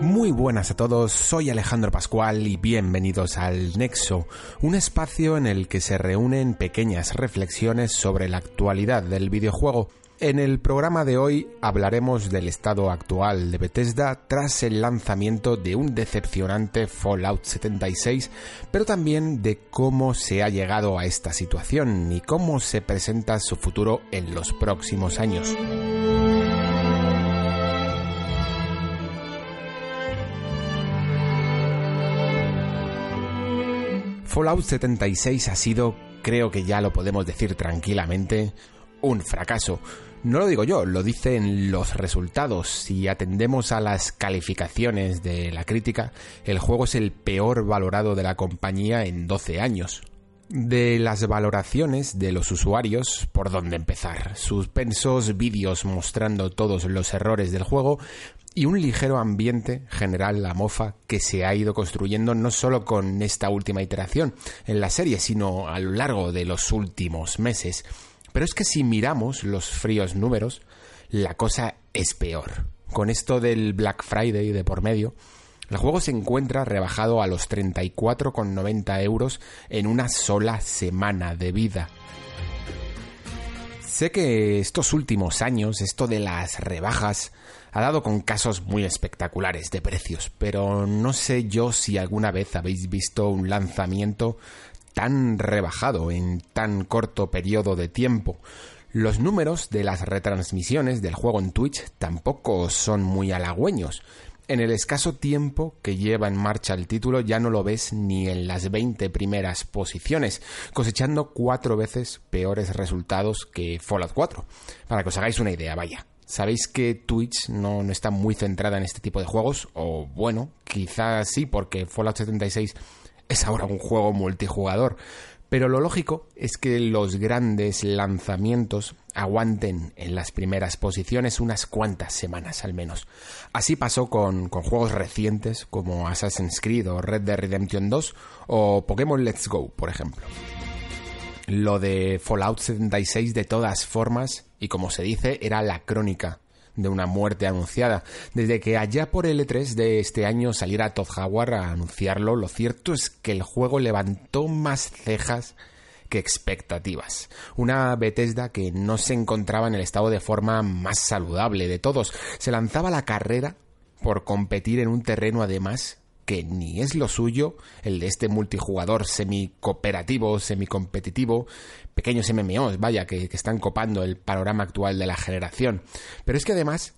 Muy buenas a todos, soy Alejandro Pascual y bienvenidos al Nexo, un espacio en el que se reúnen pequeñas reflexiones sobre la actualidad del videojuego. En el programa de hoy hablaremos del estado actual de Bethesda tras el lanzamiento de un decepcionante Fallout 76, pero también de cómo se ha llegado a esta situación y cómo se presenta su futuro en los próximos años. Fallout 76 ha sido, creo que ya lo podemos decir tranquilamente, un fracaso. No lo digo yo, lo dicen los resultados. Si atendemos a las calificaciones de la crítica, el juego es el peor valorado de la compañía en 12 años. De las valoraciones de los usuarios, por dónde empezar. Suspensos vídeos mostrando todos los errores del juego y un ligero ambiente general la mofa que se ha ido construyendo no solo con esta última iteración en la serie, sino a lo largo de los últimos meses. Pero es que si miramos los fríos números, la cosa es peor. Con esto del Black Friday de por medio, el juego se encuentra rebajado a los 34,90 euros en una sola semana de vida. Sé que estos últimos años, esto de las rebajas, ha dado con casos muy espectaculares de precios, pero no sé yo si alguna vez habéis visto un lanzamiento tan rebajado en tan corto periodo de tiempo. Los números de las retransmisiones del juego en Twitch tampoco son muy halagüeños. En el escaso tiempo que lleva en marcha el título ya no lo ves ni en las 20 primeras posiciones, cosechando cuatro veces peores resultados que Fallout 4. Para que os hagáis una idea, vaya. Sabéis que Twitch no, no está muy centrada en este tipo de juegos, o bueno, quizás sí, porque Fallout 76 es ahora un juego multijugador. Pero lo lógico es que los grandes lanzamientos aguanten en las primeras posiciones unas cuantas semanas al menos. Así pasó con, juegos recientes como Assassin's Creed o Red Dead Redemption 2 o Pokémon Let's Go, por ejemplo. Lo de Fallout 76 de todas formas, y como se dice, era la crónica de una muerte anunciada. Desde que allá por el E3 de este año saliera Todd Howard a anunciarlo, lo cierto es que el juego levantó más cejas que expectativas. Una Bethesda que no se encontraba en el estado de forma más saludable de todos. Se lanzaba la carrera por competir en un terreno además que ni es lo suyo, el de este multijugador semi-cooperativo, semi-competitivo, pequeños MMOs, vaya, que, están copando el panorama actual de la generación. Pero es que además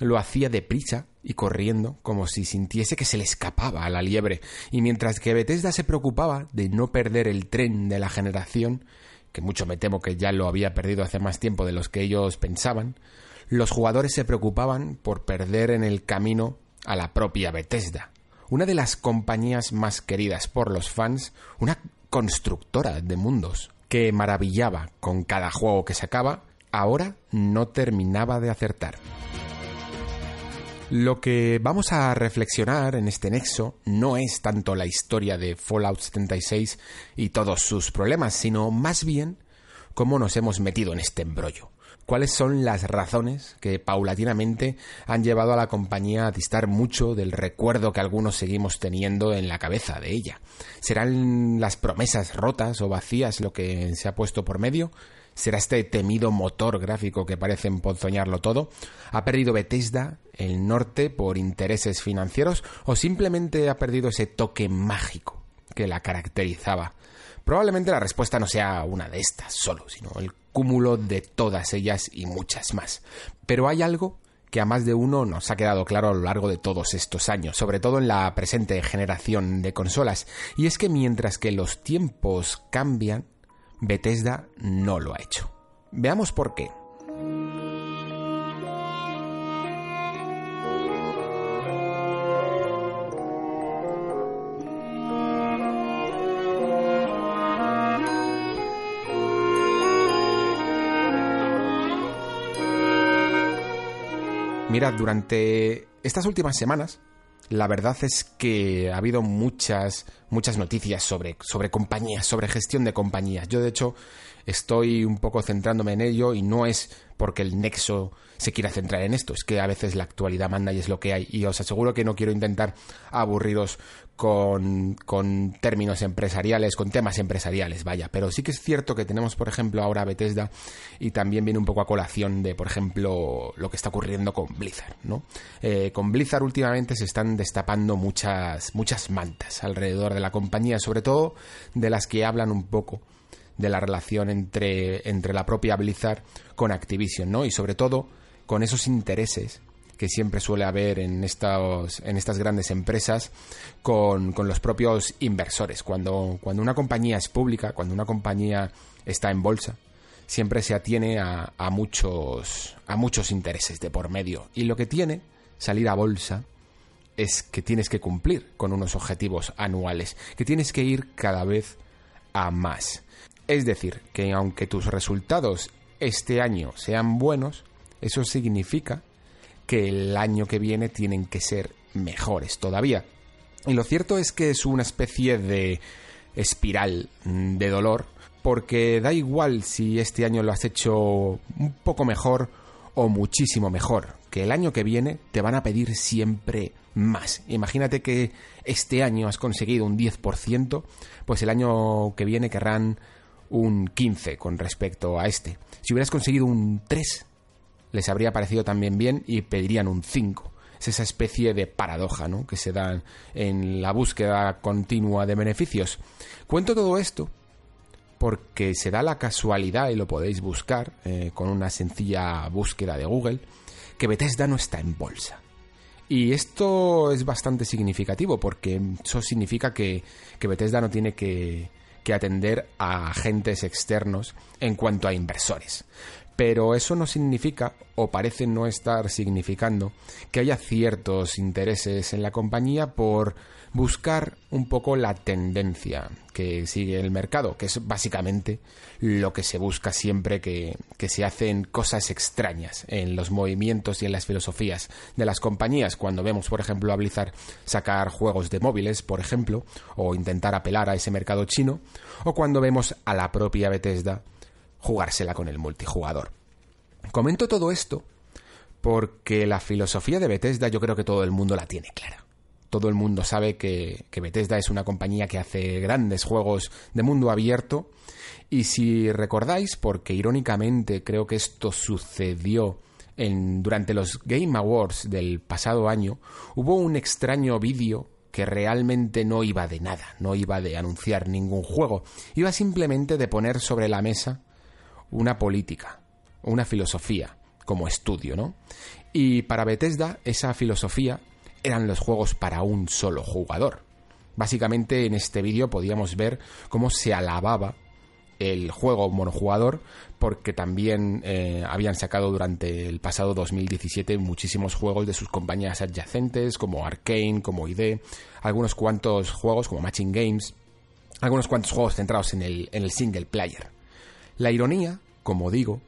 lo hacía deprisa y corriendo, como si sintiese que se le escapaba a la liebre, y mientras que Bethesda se preocupaba de no perder el tren de la generación, que mucho me temo que ya lo había perdido hace más tiempo de los que ellos pensaban, los jugadores se preocupaban por perder en el camino a la propia Bethesda, una de las compañías más queridas por los fans, una constructora de mundos, que maravillaba con cada juego que sacaba, ahora no terminaba de acertar. Lo que vamos a reflexionar en este nexo no es tanto la historia de Fallout 76 y todos sus problemas, sino más bien cómo nos hemos metido en este embrollo cuáles son las razones que paulatinamente han llevado a la compañía a distar mucho del recuerdo que algunos seguimos teniendo en la cabeza de ella. ¿Serán las promesas rotas o vacías lo que se ha puesto por medio? ¿Será este temido motor gráfico que parece emponzoñarlo todo? ¿Ha perdido Bethesda el norte por intereses financieros o simplemente ha perdido ese toque mágico que la caracterizaba? Probablemente la respuesta no sea una de estas solo, sino el cúmulo de todas ellas y muchas más. Pero hay algo que a más de uno nos ha quedado claro a lo largo de todos estos años, sobre todo en la presente generación de consolas, y es que mientras que los tiempos cambian, Bethesda no lo ha hecho. Veamos por qué. Mirad, durante estas últimas semanas, la verdad es que ha habido muchas, muchas noticias sobre, sobre compañías, sobre gestión de compañías. Yo, de hecho, estoy un poco centrándome en ello y no es porque el nexo se quiera centrar en esto, es que a veces la actualidad manda y es lo que hay. Y os aseguro que no quiero intentar aburriros con, con términos empresariales, con temas empresariales, vaya. Pero sí que es cierto que tenemos, por ejemplo, ahora Bethesda y también viene un poco a colación de, por ejemplo, lo que está ocurriendo con Blizzard, ¿no? Eh, con Blizzard últimamente se están destapando muchas, muchas mantas alrededor de la compañía, sobre todo de las que hablan un poco de la relación entre, entre la propia Blizzard con Activision, ¿no? Y sobre todo con esos intereses que siempre suele haber en, estos, en estas grandes empresas con, con, los propios inversores. Cuando, cuando una compañía es pública, cuando una compañía está en bolsa, siempre se atiene a, a, muchos, a muchos intereses de por medio. Y lo que tiene salir a bolsa es que tienes que cumplir con unos objetivos anuales, que tienes que ir cada vez a más. Es decir, que aunque tus resultados este año sean buenos, eso significa que el año que viene tienen que ser mejores todavía. Y lo cierto es que es una especie de espiral de dolor, porque da igual si este año lo has hecho un poco mejor o muchísimo mejor, que el año que viene te van a pedir siempre más. Imagínate que este año has conseguido un 10%, pues el año que viene querrán un 15 con respecto a este. Si hubieras conseguido un 3, les habría parecido también bien y pedirían un 5. Es esa especie de paradoja ¿no? que se da en la búsqueda continua de beneficios. Cuento todo esto porque se da la casualidad, y lo podéis buscar eh, con una sencilla búsqueda de Google, que Bethesda no está en bolsa. Y esto es bastante significativo porque eso significa que, que Bethesda no tiene que, que atender a agentes externos en cuanto a inversores. Pero eso no significa, o parece no estar significando, que haya ciertos intereses en la compañía por buscar un poco la tendencia que sigue el mercado, que es básicamente lo que se busca siempre que, se hacen cosas extrañas en los movimientos y en las filosofías de las compañías. Cuando vemos, por ejemplo, a Blizzard sacar juegos de móviles, por ejemplo, o intentar apelar a ese mercado chino, o cuando vemos a la propia Bethesda jugársela con el multijugador. Comento todo esto porque la filosofía de Bethesda yo creo que todo el mundo la tiene clara. Todo el mundo sabe que, que, Bethesda es una compañía que hace grandes juegos de mundo abierto. Y si recordáis, porque irónicamente creo que esto sucedió durante los Game Awards del pasado año, hubo un extraño vídeo que realmente no iba de nada, no iba de anunciar ningún juego, iba simplemente de poner sobre la mesa una política, una filosofía como estudio, ¿no? Y para Bethesda esa filosofía eran los juegos para un solo jugador. Básicamente en este vídeo podíamos ver cómo se alababa el juego monojugador porque también eh, habían sacado durante el pasado 2017 muchísimos juegos de sus compañías adyacentes como Arkane, como ID, algunos cuantos juegos como Matching Games, algunos cuantos juegos centrados en el, en el single player. La ironía, como digo,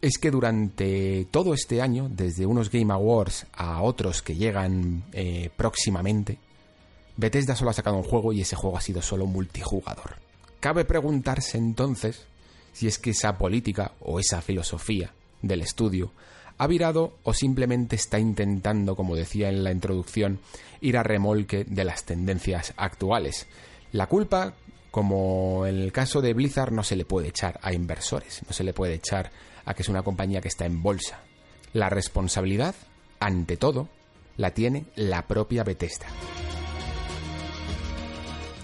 es que durante todo este año, desde unos Game Awards a otros que llegan eh, próximamente, Bethesda solo ha sacado un juego y ese juego ha sido solo multijugador. Cabe preguntarse entonces si es que esa política o esa filosofía del estudio ha virado o simplemente está intentando, como decía en la introducción, ir a remolque de las tendencias actuales. La culpa, como en el caso de Blizzard, no se le puede echar a inversores, no se le puede echar a que es una compañía que está en bolsa. La responsabilidad, ante todo, la tiene la propia Bethesda.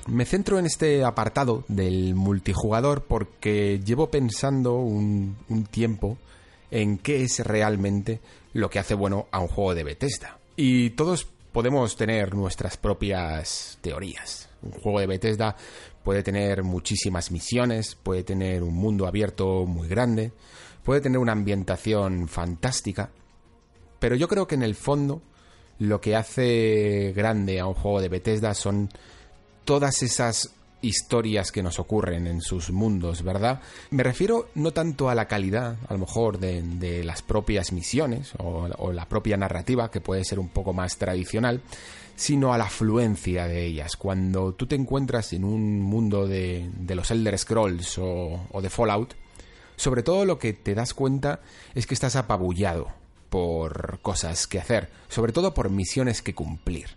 Me centro en este apartado del multijugador porque llevo pensando un, un, tiempo en qué es realmente lo que hace bueno a un juego de Bethesda. Y todos podemos tener nuestras propias teorías. Un juego de Bethesda puede tener muchísimas misiones, puede tener un mundo abierto muy grande, puede tener una ambientación fantástica, pero yo creo que en el fondo lo que hace grande a un juego de Bethesda son todas esas historias que nos ocurren en sus mundos, ¿verdad? Me refiero no tanto a la calidad, a lo mejor, de, las propias misiones o, la propia narrativa, que puede ser un poco más tradicional, sino a la fluencia de ellas. Cuando tú te encuentras en un mundo de, los Elder Scrolls o, o de Fallout, sobre todo lo que te das cuenta es que estás apabullado por cosas que hacer, sobre todo por misiones que cumplir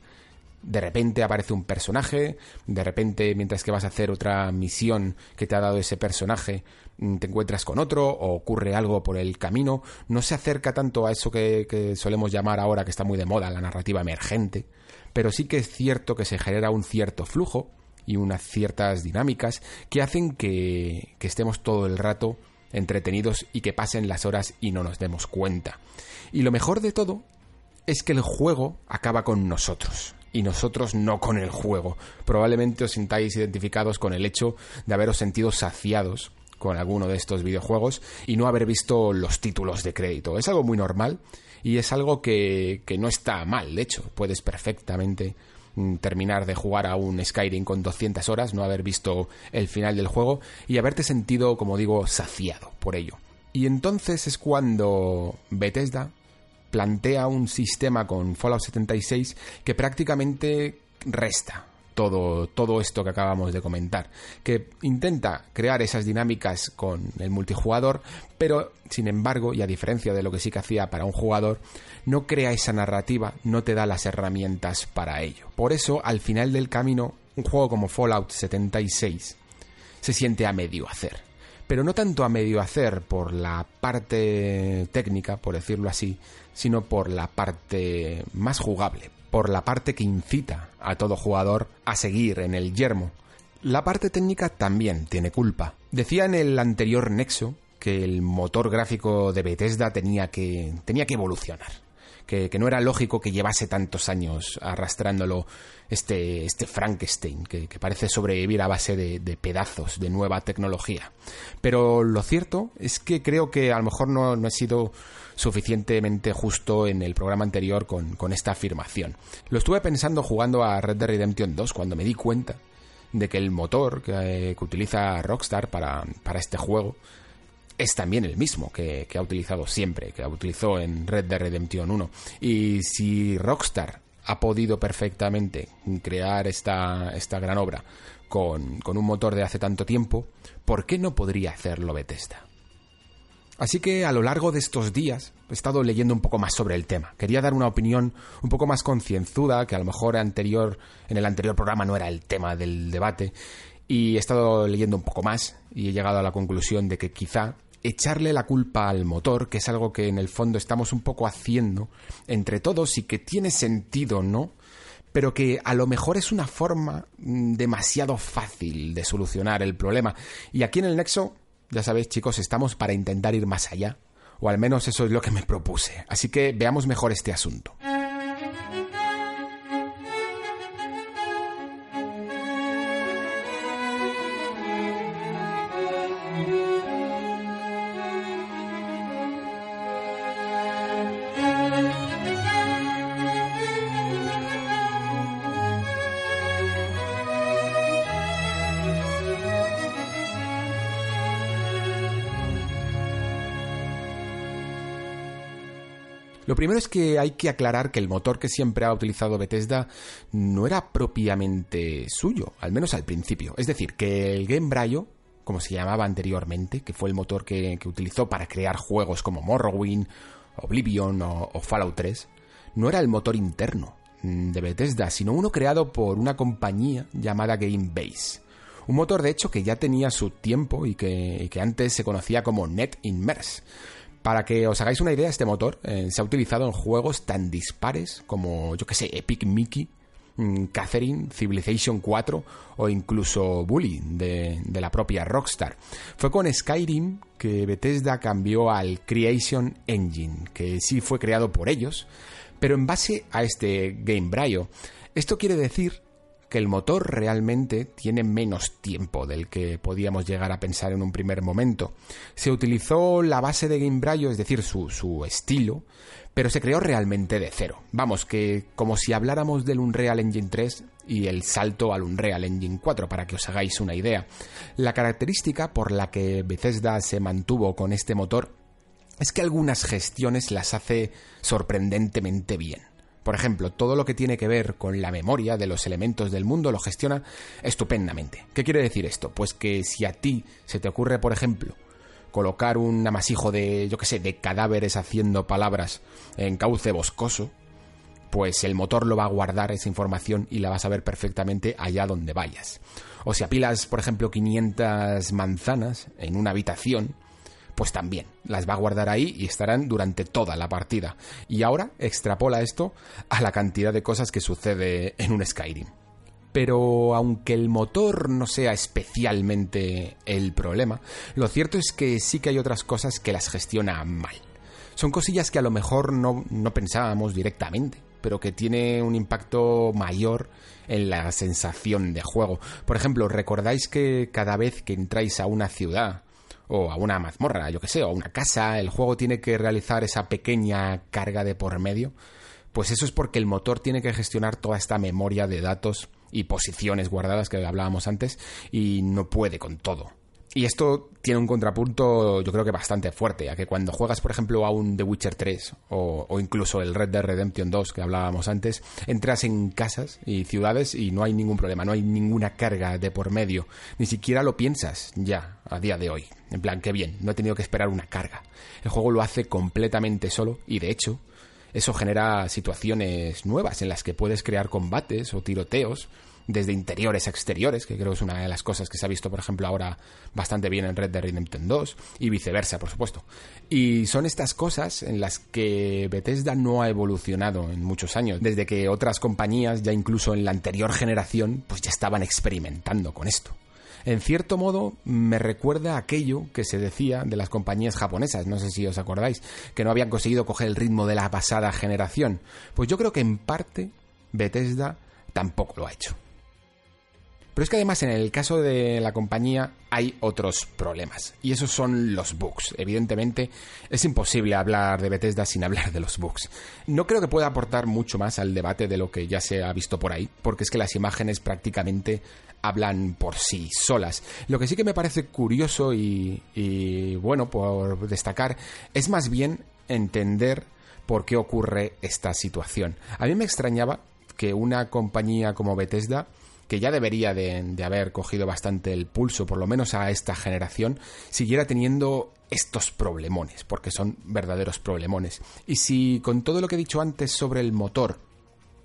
de repente aparece un personaje, de repente mientras que vas a hacer otra misión que te ha dado ese personaje, te encuentras con otro o ocurre algo por el camino, no se acerca tanto a eso que, solemos llamar ahora que está muy de moda, la narrativa emergente, pero sí que es cierto que se genera un cierto flujo y unas ciertas dinámicas que hacen que, que estemos todo el rato entretenidos y que pasen las horas y no nos demos cuenta. Y lo mejor de todo es que el juego acaba con nosotros y nosotros no con el juego. Probablemente os sintáis identificados con el hecho de haberos sentido saciados con alguno de estos videojuegos y no haber visto los títulos de crédito. Es algo muy normal y es algo que, que no está mal, de hecho, puedes perfectamente mm, terminar de jugar a un Skyrim con 200 horas, no haber visto el final del juego y haberte sentido, como digo, saciado por ello. Y entonces es cuando Bethesda plantea un sistema con Fallout 76 que prácticamente resta todo, todo esto que acabamos de comentar, que intenta crear esas dinámicas con el multijugador, pero sin embargo, y a diferencia de lo que sí que hacía para un jugador, no crea esa narrativa, no te da las herramientas para ello. Por eso, al final del camino, un juego como Fallout 76 se siente a medio hacer pero no tanto a medio hacer por la parte técnica, por decirlo así, sino por la parte más jugable, por la parte que incita a todo jugador a seguir en el yermo. La parte técnica también tiene culpa. Decía en el anterior Nexo que el motor gráfico de Bethesda tenía que, tenía que evolucionar que, no era lógico que llevase tantos años arrastrándolo este, este Frankenstein, que, parece sobrevivir a base de, pedazos de nueva tecnología. Pero lo cierto es que creo que a lo mejor no, he sido suficientemente justo en el programa anterior con, esta afirmación. Lo estuve pensando jugando a Red Dead Redemption 2 cuando me di cuenta de que el motor que, que utiliza Rockstar para, para este juego es también el mismo que, ha utilizado siempre, que utilizó en Red Dead Redemption 1. Y si Rockstar ha podido perfectamente crear esta, esta gran obra con, con un motor de hace tanto tiempo, ¿por qué no podría hacerlo Bethesda? Así que a lo largo de estos días he estado leyendo un poco más sobre el tema. Quería dar una opinión un poco más concienzuda, que a lo mejor anterior, en el anterior programa no era el tema del debate, y he estado leyendo un poco más y he llegado a la conclusión de que quizá echarle la culpa al motor, que es algo que en el fondo estamos un poco haciendo entre todos y que tiene sentido, ¿no? Pero que a lo mejor es una forma mm, demasiado fácil de solucionar el problema. Y aquí en el Nexo, ya sabéis chicos, estamos para intentar ir más allá. O al menos eso es lo que me propuse. Así que veamos mejor este asunto. Lo primero es que hay que aclarar que el motor que siempre ha utilizado Bethesda no era propiamente suyo, al menos al principio. Es decir, que el Game Braille, como se llamaba anteriormente, que fue el motor que, utilizó para crear juegos como Morrowind, Oblivion o, o Fallout 3, no era el motor interno de Bethesda, sino uno creado por una compañía llamada GameBase. Un motor de hecho que ya tenía su tiempo y que, antes se conocía como NetInmerse. Para que os hagáis una idea, este motor eh, se ha utilizado en juegos tan dispares como, yo que sé, Epic Mickey, mm, Catherine, Civilization 4 o incluso Bully de, la propia Rockstar. Fue con Skyrim que Bethesda cambió al Creation Engine, que sí fue creado por ellos, pero en base a este Game Braille. Esto quiere decir que el motor realmente tiene menos tiempo del que podíamos llegar a pensar en un primer momento. Se utilizó la base de Gamebryo, es decir, su, su estilo, pero se creó realmente de cero. Vamos, que como si habláramos del Unreal Engine 3 y el salto al Unreal Engine 4, para que os hagáis una idea. La característica por la que Bethesda se mantuvo con este motor es que algunas gestiones las hace sorprendentemente bien. Por ejemplo, todo lo que tiene que ver con la memoria de los elementos del mundo lo gestiona estupendamente. ¿Qué quiere decir esto? Pues que si a ti se te ocurre, por ejemplo, colocar un amasijo de, yo qué sé, de cadáveres haciendo palabras en cauce boscoso, pues el motor lo va a guardar esa información y la vas a ver perfectamente allá donde vayas. O si apilas, por ejemplo, 500 manzanas en una habitación, pues también las va a guardar ahí y estarán durante toda la partida. Y ahora extrapola esto a la cantidad de cosas que sucede en un Skyrim. Pero aunque el motor no sea especialmente el problema, lo cierto es que sí que hay otras cosas que las gestiona mal. Son cosillas que a lo mejor no, no pensábamos directamente, pero que tiene un impacto mayor en la sensación de juego. Por ejemplo, ¿recordáis que cada vez que entráis a una ciudad o a una mazmorra, yo que sé, o a una casa, el juego tiene que realizar esa pequeña carga de por medio, pues eso es porque el motor tiene que gestionar toda esta memoria de datos y posiciones guardadas que hablábamos antes y no puede con todo. Y esto tiene un contrapunto yo creo que bastante fuerte, a que cuando juegas por ejemplo a un The Witcher 3 o, o, incluso el Red Dead Redemption 2 que hablábamos antes, entras en casas y ciudades y no hay ningún problema, no hay ninguna carga de por medio, ni siquiera lo piensas ya a día de hoy. En plan, qué bien, no he tenido que esperar una carga. El juego lo hace completamente solo y de hecho eso genera situaciones nuevas en las que puedes crear combates o tiroteos desde interiores a exteriores, que creo que es una de las cosas que se ha visto, por ejemplo, ahora bastante bien en Red Dead Redemption 2 y viceversa, por supuesto. Y son estas cosas en las que Bethesda no ha evolucionado en muchos años, desde que otras compañías, ya incluso en la anterior generación, pues ya estaban experimentando con esto. En cierto modo, me recuerda aquello que se decía de las compañías japonesas, no sé si os acordáis, que no habían conseguido coger el ritmo de la pasada generación. Pues yo creo que en parte Bethesda tampoco lo ha hecho. Pero es que además en el caso de la compañía hay otros problemas. Y esos son los bugs. Evidentemente es imposible hablar de Bethesda sin hablar de los bugs. No creo que pueda aportar mucho más al debate de lo que ya se ha visto por ahí, porque es que las imágenes prácticamente hablan por sí solas. Lo que sí que me parece curioso y, y bueno, por destacar, es más bien entender por qué ocurre esta situación. A mí me extrañaba que una compañía como Bethesda que ya debería de, haber cogido bastante el pulso, por lo menos a esta generación, siguiera teniendo estos problemones, porque son verdaderos problemones. Y si con todo lo que he dicho antes sobre el motor,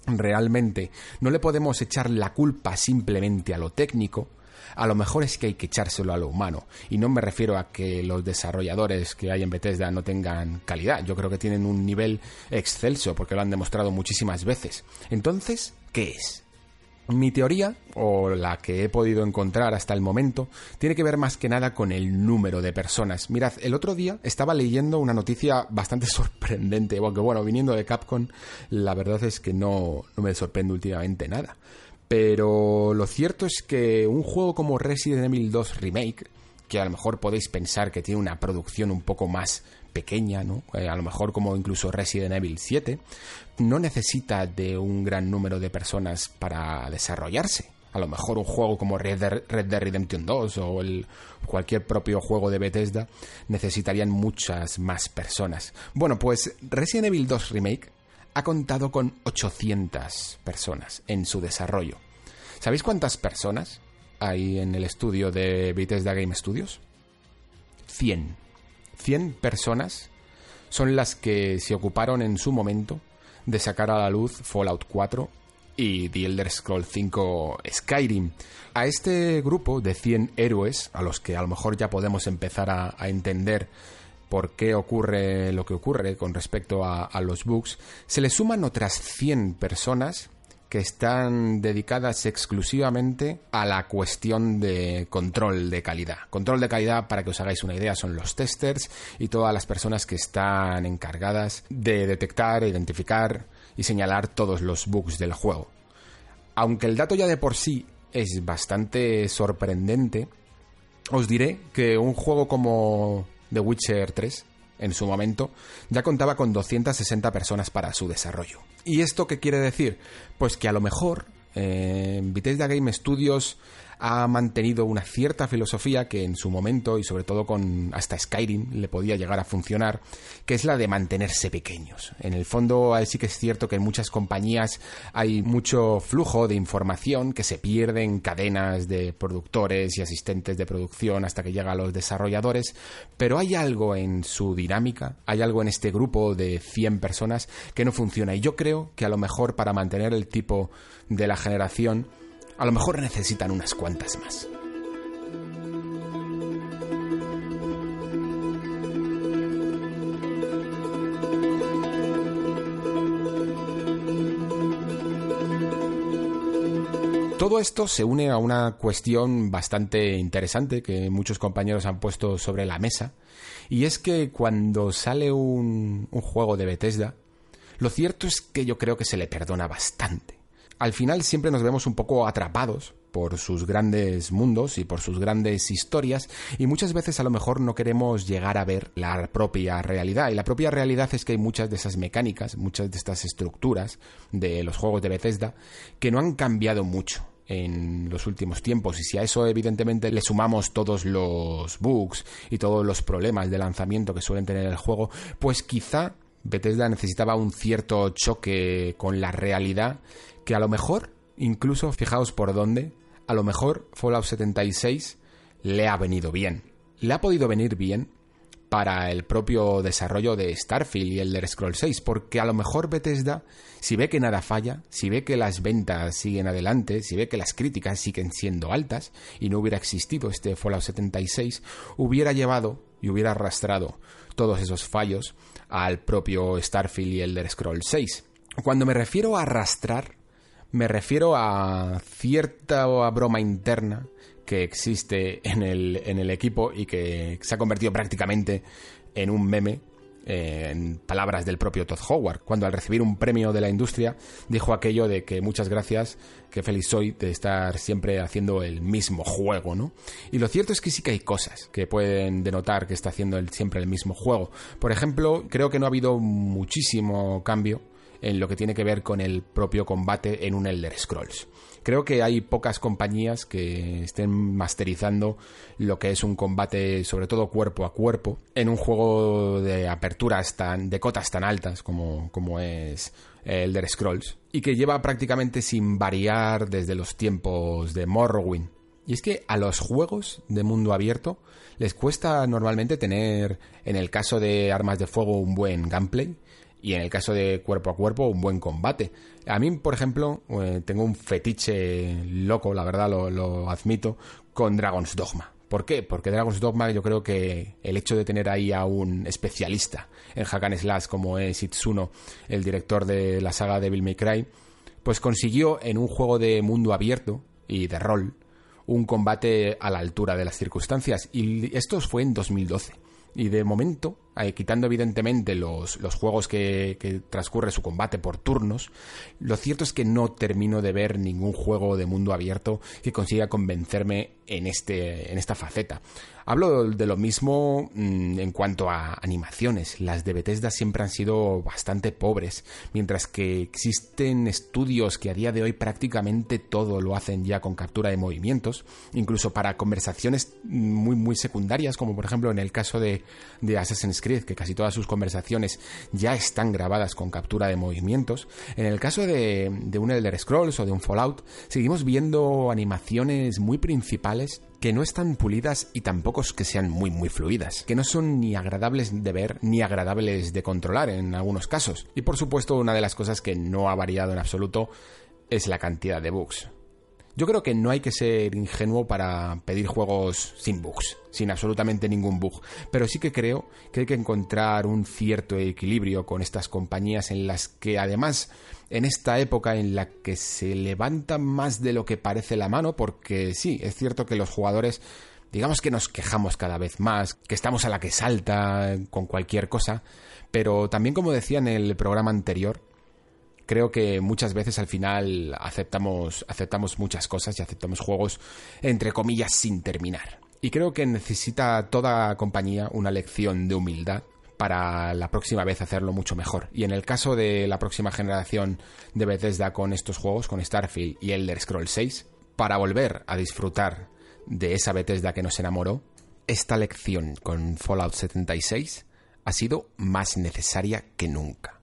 realmente no le podemos echar la culpa simplemente a lo técnico, a lo mejor es que hay que echárselo a lo humano. Y no me refiero a que los desarrolladores que hay en Bethesda no tengan calidad. Yo creo que tienen un nivel excelso porque lo han demostrado muchísimas veces. Entonces, ¿qué es? Mi teoría, o la que he podido encontrar hasta el momento, tiene que ver más que nada con el número de personas. Mirad, el otro día estaba leyendo una noticia bastante sorprendente, porque bueno, viniendo de Capcom, la verdad es que no, no me sorprende últimamente nada. Pero lo cierto es que un juego como Resident Evil 2 Remake, que a lo mejor podéis pensar que tiene una producción un poco más pequeña, ¿no? Eh, a lo mejor como incluso Resident Evil 7, no necesita de un gran número de personas para desarrollarse. A lo mejor un juego como Red Dead, Redemption 2 o el, cualquier propio juego de Bethesda necesitarían muchas más personas. Bueno, pues Resident Evil 2 Remake ha contado con 800 personas en su desarrollo. ¿Sabéis cuántas personas hay en el estudio de Bethesda Game Studios? 100. 100 personas son las que se ocuparon en su momento de sacar a la luz Fallout 4 y The Elder Scrolls 5 Skyrim. A este grupo de 100 héroes, a los que a lo mejor ya podemos empezar a, entender por qué ocurre lo que ocurre con respecto a, a los bugs, se le suman otras 100 personas que están dedicadas exclusivamente a la cuestión de control de calidad. Control de calidad, para que os hagáis una idea, son los testers y todas las personas que están encargadas de detectar, identificar y señalar todos los bugs del juego. Aunque el dato ya de por sí es bastante sorprendente, os diré que un juego como The Witcher 3, en su momento, ya contaba con 260 personas para su desarrollo. ¿Y esto qué quiere decir? Pues que a lo mejor eh, Game Studios ha mantenido una cierta filosofía que en su momento y sobre todo con hasta Skyrim le podía llegar a funcionar, que es la de mantenerse pequeños. En el fondo sí que es cierto que en muchas compañías hay mucho flujo de información que se pierde en cadenas de productores y asistentes de producción hasta que llega a los desarrolladores, pero hay algo en su dinámica, hay algo en este grupo de 100 personas que no funciona y yo creo que a lo mejor para mantener el tipo de la generación a lo mejor necesitan unas cuantas más. Todo esto se une a una cuestión bastante interesante que muchos compañeros han puesto sobre la mesa, y es que cuando sale un, juego de Bethesda, lo cierto es que yo creo que se le perdona bastante al final siempre nos vemos un poco atrapados por sus grandes mundos y por sus grandes historias y muchas veces a lo mejor no queremos llegar a ver la propia realidad. Y la propia realidad es que hay muchas de esas mecánicas, muchas de estas estructuras de los juegos de Bethesda que no han cambiado mucho en los últimos tiempos. Y si a eso evidentemente le sumamos todos los bugs y todos los problemas de lanzamiento que suelen tener el juego, pues quizá Bethesda necesitaba un cierto choque con la realidad que a lo mejor, incluso fijaos por dónde, a lo mejor Fallout 76 le ha venido bien. Le ha podido venir bien para el propio desarrollo de Starfield y Elder Scrolls 6, porque a lo mejor Bethesda, si ve que nada falla, si ve que las ventas siguen adelante, si ve que las críticas siguen siendo altas y no hubiera existido este Fallout 76, hubiera llevado y hubiera arrastrado todos esos fallos al propio Starfield y Elder Scrolls 6. Cuando me refiero a arrastrar, me refiero a cierta broma interna que existe en el, en el equipo y que se ha convertido prácticamente en un meme eh, en palabras del propio Todd Howard, cuando al recibir un premio de la industria dijo aquello de que muchas gracias, que feliz soy de estar siempre haciendo el mismo juego, ¿no? Y lo cierto es que sí que hay cosas que pueden denotar que está haciendo siempre el mismo juego. Por ejemplo, creo que no ha habido muchísimo cambio en lo que tiene que ver con el propio combate en un Elder Scrolls. Creo que hay pocas compañías que estén masterizando lo que es un combate, sobre todo cuerpo a cuerpo, en un juego de aperturas tan, de cotas tan altas como, como es Elder Scrolls, y que lleva prácticamente sin variar desde los tiempos de Morrowind. Y es que a los juegos de mundo abierto les cuesta normalmente tener, en el caso de armas de fuego, un buen gameplay y en el caso de cuerpo a cuerpo un buen combate. A mí, por ejemplo, eh, tengo un fetiche loco, la verdad lo, admito, con Dragon's Dogma. ¿Por qué? Porque Dragon's Dogma yo creo que el hecho de tener ahí a un especialista en Hack Slash como es Itsuno, el director de la saga Devil May Cry, pues consiguió en un juego de mundo abierto y de rol un combate a la altura de las circunstancias. Y esto fue en 2012. Y de momento eh, quitando evidentemente los, los juegos que, transcurre su combate por turnos, lo cierto es que no termino de ver ningún juego de mundo abierto que consiga convencerme en, este, en esta faceta. Hablo de lo mismo mm, en cuanto a animaciones. Las de Bethesda siempre han sido bastante pobres, mientras que existen estudios que a día de hoy prácticamente todo lo hacen ya con captura de movimientos, incluso para conversaciones muy muy secundarias, como por ejemplo en el caso de, de Assassin's que casi todas sus conversaciones ya están grabadas con captura de movimientos. En el caso de, de un Elder Scrolls o de un Fallout, seguimos viendo animaciones muy principales que no están pulidas y tampoco que sean muy muy fluidas, que no son ni agradables de ver ni agradables de controlar en algunos casos. Y por supuesto una de las cosas que no ha variado en absoluto es la cantidad de bugs. Yo creo que no hay que ser ingenuo para pedir juegos sin bugs, sin absolutamente ningún bug, pero sí que creo que hay que encontrar un cierto equilibrio con estas compañías en las que además en esta época en la que se levanta más de lo que parece la mano, porque sí, es cierto que los jugadores digamos que nos quejamos cada vez más, que estamos a la que salta con cualquier cosa, pero también como decía en el programa anterior, creo que muchas veces al final aceptamos, aceptamos muchas cosas y aceptamos juegos entre comillas sin terminar. Y creo que necesita toda compañía una lección de humildad para la próxima vez hacerlo mucho mejor. Y en el caso de la próxima generación de Bethesda con estos juegos, con Starfield y Elder Scrolls 6, para volver a disfrutar de esa Bethesda que nos enamoró, esta lección con Fallout 76 ha sido más necesaria que nunca.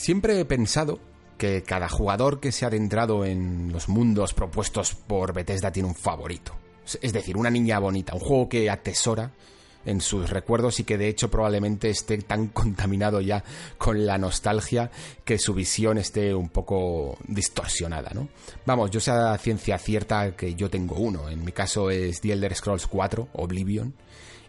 Siempre he pensado que cada jugador que se ha adentrado en los mundos propuestos por Bethesda tiene un favorito. Es decir, una niña bonita, un juego que atesora en sus recuerdos y que de hecho probablemente esté tan contaminado ya con la nostalgia que su visión esté un poco distorsionada, ¿no? Vamos, yo sé a ciencia cierta que yo tengo uno, en mi caso es The Elder Scrolls 4, Oblivion,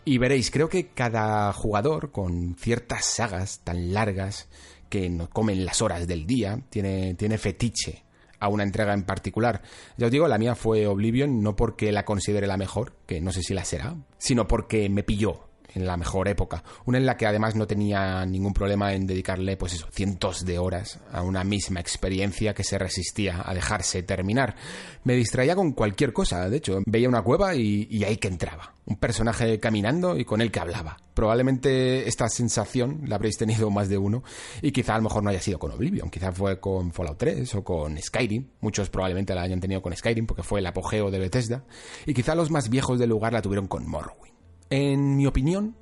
y veréis, creo que cada jugador con ciertas sagas tan largas que no comen las horas del día, tiene, tiene fetiche a una entrega en particular. Ya os digo, la mía fue Oblivion, no porque la considere la mejor, que no sé si la será, sino porque me pilló en la mejor época. Una en la que además no tenía ningún problema en dedicarle, pues eso, cientos de horas a una misma experiencia que se resistía a dejarse terminar. Me distraía con cualquier cosa, de hecho, veía una cueva y, ahí que entraba. Un personaje caminando y con el que hablaba. Probablemente esta sensación la habréis tenido más de uno y quizá a lo mejor no haya sido con Oblivion, quizá fue con Fallout 3 o con Skyrim. Muchos probablemente la hayan tenido con Skyrim porque fue el apogeo de Bethesda y quizá los más viejos del lugar la tuvieron con Morrowind. En mi opinión,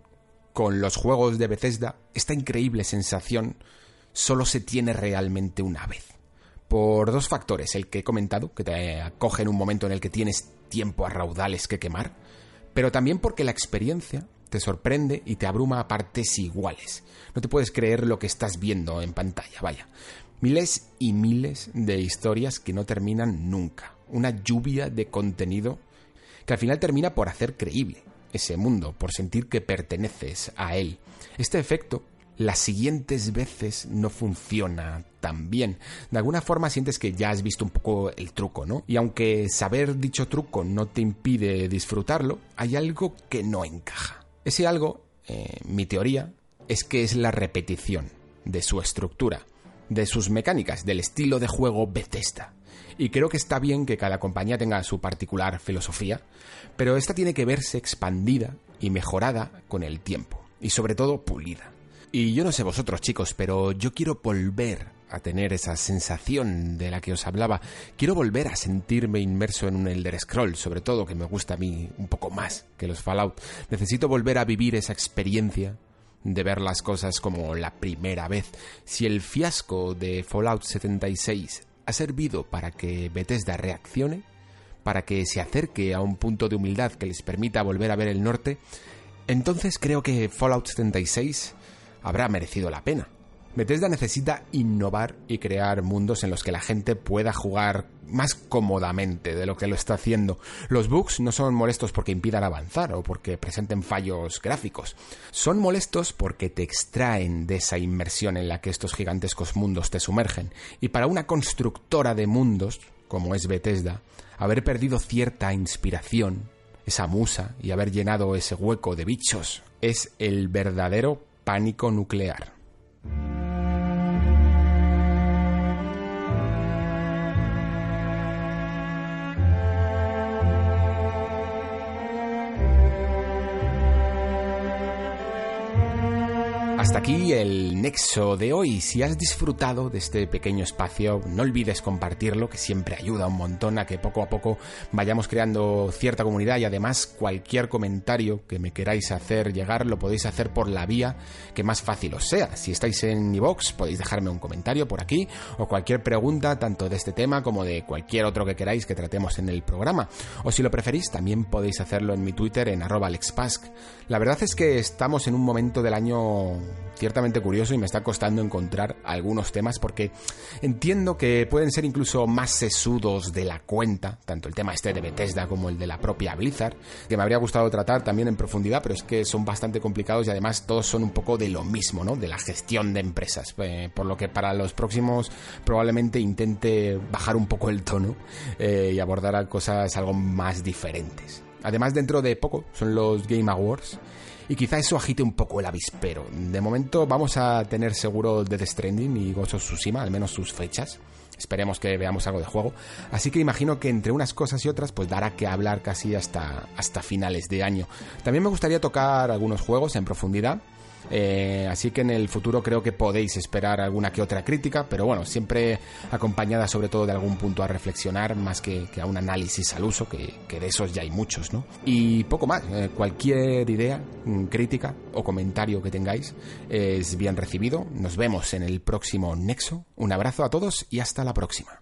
con los juegos de Bethesda, esta increíble sensación solo se tiene realmente una vez. Por dos factores, el que he comentado, que te acoge en un momento en el que tienes tiempo a raudales que quemar, pero también porque la experiencia te sorprende y te abruma a partes iguales. No te puedes creer lo que estás viendo en pantalla, vaya. Miles y miles de historias que no terminan nunca. Una lluvia de contenido que al final termina por hacer creíble ese mundo, por sentir que perteneces a él. Este efecto las siguientes veces no funciona tan bien. De alguna forma sientes que ya has visto un poco el truco, ¿no? Y aunque saber dicho truco no te impide disfrutarlo, hay algo que no encaja. Ese algo, eh, mi teoría, es que es la repetición de su estructura, de sus mecánicas, del estilo de juego Bethesda. Y creo que está bien que cada compañía tenga su particular filosofía, pero esta tiene que verse expandida y mejorada con el tiempo, y sobre todo pulida. Y yo no sé vosotros chicos, pero yo quiero volver a tener esa sensación de la que os hablaba. Quiero volver a sentirme inmerso en un Elder Scroll, sobre todo que me gusta a mí un poco más que los Fallout. Necesito volver a vivir esa experiencia de ver las cosas como la primera vez. Si el fiasco de Fallout 76 ha servido para que Bethesda reaccione, para que se acerque a un punto de humildad que les permita volver a ver el norte, entonces creo que Fallout 76 habrá merecido la pena. Bethesda necesita innovar y crear mundos en los que la gente pueda jugar más cómodamente de lo que lo está haciendo. Los bugs no son molestos porque impidan avanzar o porque presenten fallos gráficos. Son molestos porque te extraen de esa inmersión en la que estos gigantescos mundos te sumergen. Y para una constructora de mundos, como es Bethesda, haber perdido cierta inspiración, esa musa, y haber llenado ese hueco de bichos, es el verdadero pánico nuclear. Hasta aquí el nexo de hoy. Si has disfrutado de este pequeño espacio, no olvides compartirlo, que siempre ayuda un montón a que poco a poco vayamos creando cierta comunidad y además cualquier comentario que me queráis hacer llegar lo podéis hacer por la vía que más fácil os sea. Si estáis en iVox podéis dejarme un comentario por aquí o cualquier pregunta tanto de este tema como de cualquier otro que queráis que tratemos en el programa. O si lo preferís también podéis hacerlo en mi Twitter en arroba alexpask. La verdad es que estamos en un momento del año ciertamente curioso y me está costando encontrar algunos temas porque entiendo que pueden ser incluso más sesudos de la cuenta, tanto el tema este de Bethesda como el de la propia Blizzard, que me habría gustado tratar también en profundidad, pero es que son bastante complicados y además todos son un poco de lo mismo, ¿no? De la gestión de empresas, eh, por lo que para los próximos probablemente intente bajar un poco el tono eh, y abordar cosas algo más diferentes. Además, dentro de poco son los Game Awards y quizá eso agite un poco el avispero. De momento vamos a tener seguro Death Stranding y Ghost of Tsushima, al menos sus fechas. Esperemos que veamos algo de juego. Así que imagino que entre unas cosas y otras, pues dará que hablar casi hasta, hasta finales de año. También me gustaría tocar algunos juegos en profundidad. Eh, así que en el futuro creo que podéis esperar alguna que otra crítica, pero bueno, siempre acompañada sobre todo de algún punto a reflexionar, más que, a un análisis al uso, que, de esos ya hay muchos, ¿no? Y poco más, eh, cualquier idea, mm, crítica o comentario que tengáis es bien recibido. Nos vemos en el próximo Nexo. Un abrazo a todos y hasta la próxima.